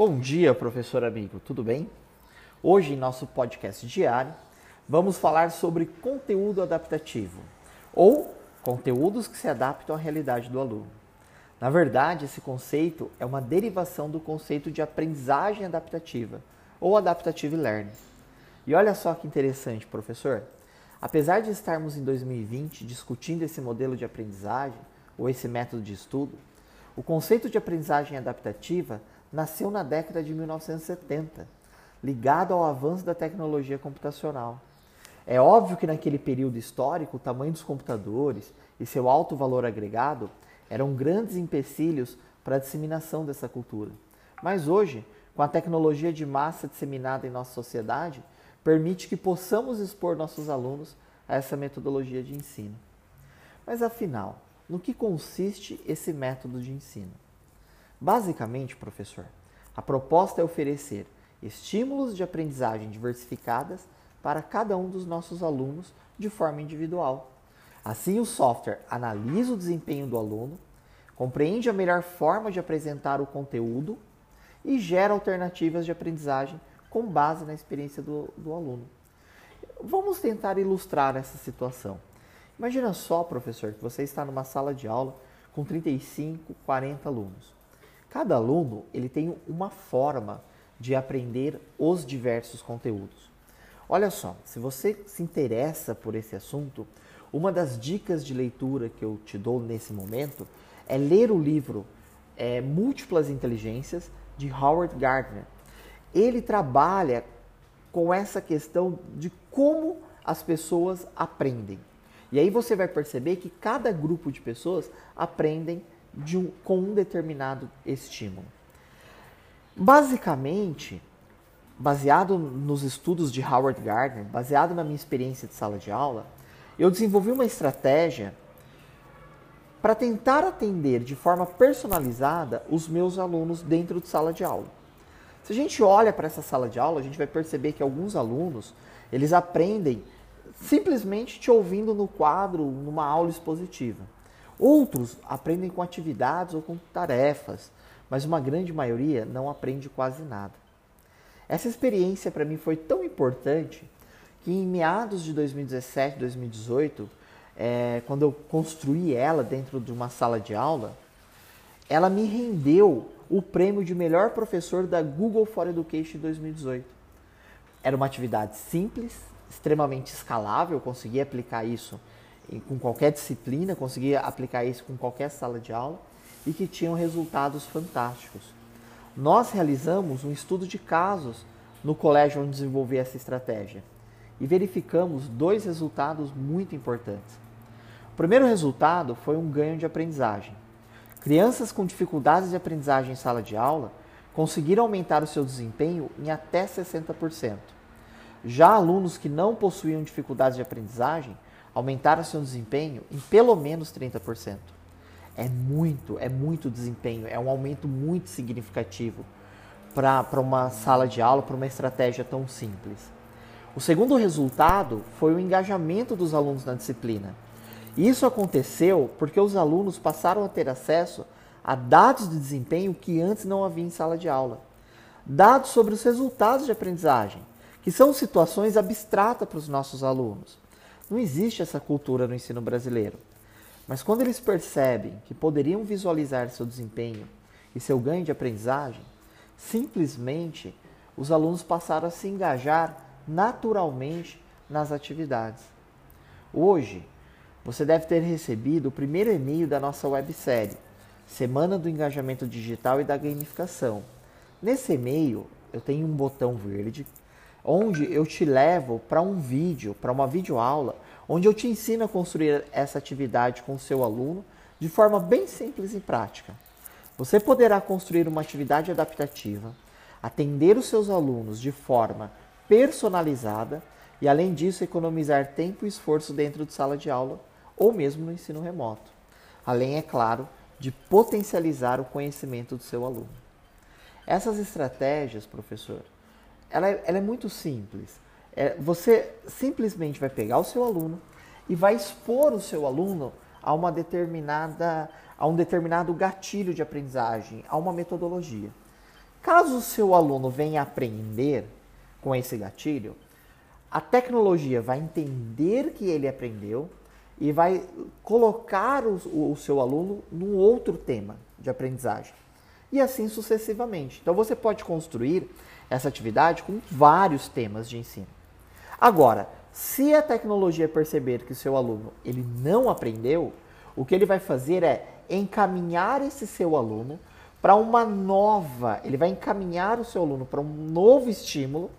Bom dia, professor amigo, tudo bem? Hoje, em nosso podcast diário, vamos falar sobre conteúdo adaptativo ou conteúdos que se adaptam à realidade do aluno. Na verdade, esse conceito é uma derivação do conceito de aprendizagem adaptativa ou adaptative learning. E olha só que interessante, professor. Apesar de estarmos em 2020 discutindo esse modelo de aprendizagem ou esse método de estudo, o conceito de aprendizagem adaptativa nasceu na década de 1970, ligado ao avanço da tecnologia computacional. É óbvio que naquele período histórico o tamanho dos computadores e seu alto valor agregado eram grandes empecilhos para a disseminação dessa cultura. Mas hoje, com a tecnologia de massa disseminada em nossa sociedade, permite que possamos expor nossos alunos a essa metodologia de ensino. Mas afinal, no que consiste esse método de ensino? Basicamente, professor, a proposta é oferecer estímulos de aprendizagem diversificadas para cada um dos nossos alunos de forma individual. Assim, o software analisa o desempenho do aluno, compreende a melhor forma de apresentar o conteúdo e gera alternativas de aprendizagem com base na experiência do, do aluno. Vamos tentar ilustrar essa situação. Imagina só, professor, que você está numa sala de aula com 35, 40 alunos. Cada aluno ele tem uma forma de aprender os diversos conteúdos. Olha só, se você se interessa por esse assunto, uma das dicas de leitura que eu te dou nesse momento é ler o livro é, Múltiplas Inteligências de Howard Gardner ele trabalha com essa questão de como as pessoas aprendem. E aí você vai perceber que cada grupo de pessoas aprendem de um, com um determinado estímulo. Basicamente, baseado nos estudos de Howard Gardner, baseado na minha experiência de sala de aula, eu desenvolvi uma estratégia para tentar atender de forma personalizada os meus alunos dentro de sala de aula. Se a gente olha para essa sala de aula, a gente vai perceber que alguns alunos, eles aprendem simplesmente te ouvindo no quadro, numa aula expositiva. Outros aprendem com atividades ou com tarefas, mas uma grande maioria não aprende quase nada. Essa experiência para mim foi tão importante que em meados de 2017, 2018, é, quando eu construí ela dentro de uma sala de aula, ela me rendeu o prêmio de melhor professor da Google for Education 2018. Era uma atividade simples, extremamente escalável, eu conseguia aplicar isso com qualquer disciplina, conseguia aplicar isso com qualquer sala de aula e que tinham resultados fantásticos. Nós realizamos um estudo de casos no colégio onde desenvolvi essa estratégia e verificamos dois resultados muito importantes. O primeiro resultado foi um ganho de aprendizagem. Crianças com dificuldades de aprendizagem em sala de aula conseguiram aumentar o seu desempenho em até 60%. Já alunos que não possuíam dificuldades de aprendizagem aumentaram seu desempenho em pelo menos 30%. É muito, é muito desempenho, é um aumento muito significativo para uma sala de aula, para uma estratégia tão simples. O segundo resultado foi o engajamento dos alunos na disciplina. Isso aconteceu porque os alunos passaram a ter acesso a dados de desempenho que antes não havia em sala de aula. Dados sobre os resultados de aprendizagem, que são situações abstratas para os nossos alunos. Não existe essa cultura no ensino brasileiro. Mas quando eles percebem que poderiam visualizar seu desempenho e seu ganho de aprendizagem, simplesmente os alunos passaram a se engajar naturalmente nas atividades. Hoje, você deve ter recebido o primeiro e-mail da nossa websérie, Semana do Engajamento Digital e da Gamificação. Nesse e-mail, eu tenho um botão verde onde eu te levo para um vídeo, para uma videoaula, onde eu te ensino a construir essa atividade com o seu aluno de forma bem simples e prática. Você poderá construir uma atividade adaptativa, atender os seus alunos de forma personalizada e, além disso, economizar tempo e esforço dentro de sala de aula ou mesmo no ensino remoto. Além, é claro, de potencializar o conhecimento do seu aluno. Essas estratégias, professor, ela é, ela é muito simples. É, você simplesmente vai pegar o seu aluno e vai expor o seu aluno a uma determinada a um determinado gatilho de aprendizagem, a uma metodologia. Caso o seu aluno venha aprender com esse gatilho, a tecnologia vai entender que ele aprendeu e vai colocar o, o, seu aluno num outro tema de aprendizagem. E assim sucessivamente. Então você pode construir essa atividade com vários temas de ensino. Agora, se a tecnologia perceber que o seu aluno ele não aprendeu, o que ele vai fazer é encaminhar esse seu aluno para uma nova, ele vai encaminhar o seu aluno para um novo estímulo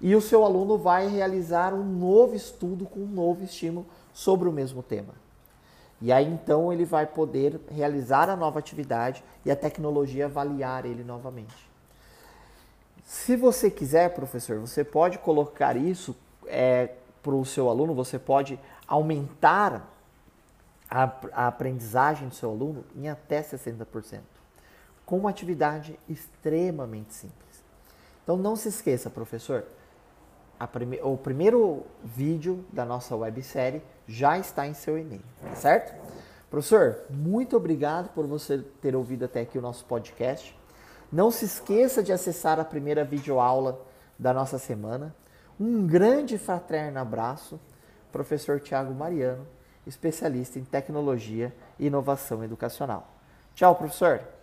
e o seu aluno vai realizar um novo estudo com um novo estímulo sobre o mesmo tema. E aí então ele vai poder realizar a nova atividade e a tecnologia avaliar ele novamente. Se você quiser, professor, você pode colocar isso é, para o seu aluno, você pode aumentar a, a aprendizagem do seu aluno em até 60%, com uma atividade extremamente simples. Então não se esqueça, professor, prime o primeiro vídeo da nossa websérie já está em seu e-mail, tá certo? Professor, muito obrigado por você ter ouvido até aqui o nosso podcast. Não se esqueça de acessar a primeira videoaula da nossa semana. Um grande fraterno abraço, professor Tiago Mariano, especialista em tecnologia e inovação educacional. Tchau, professor!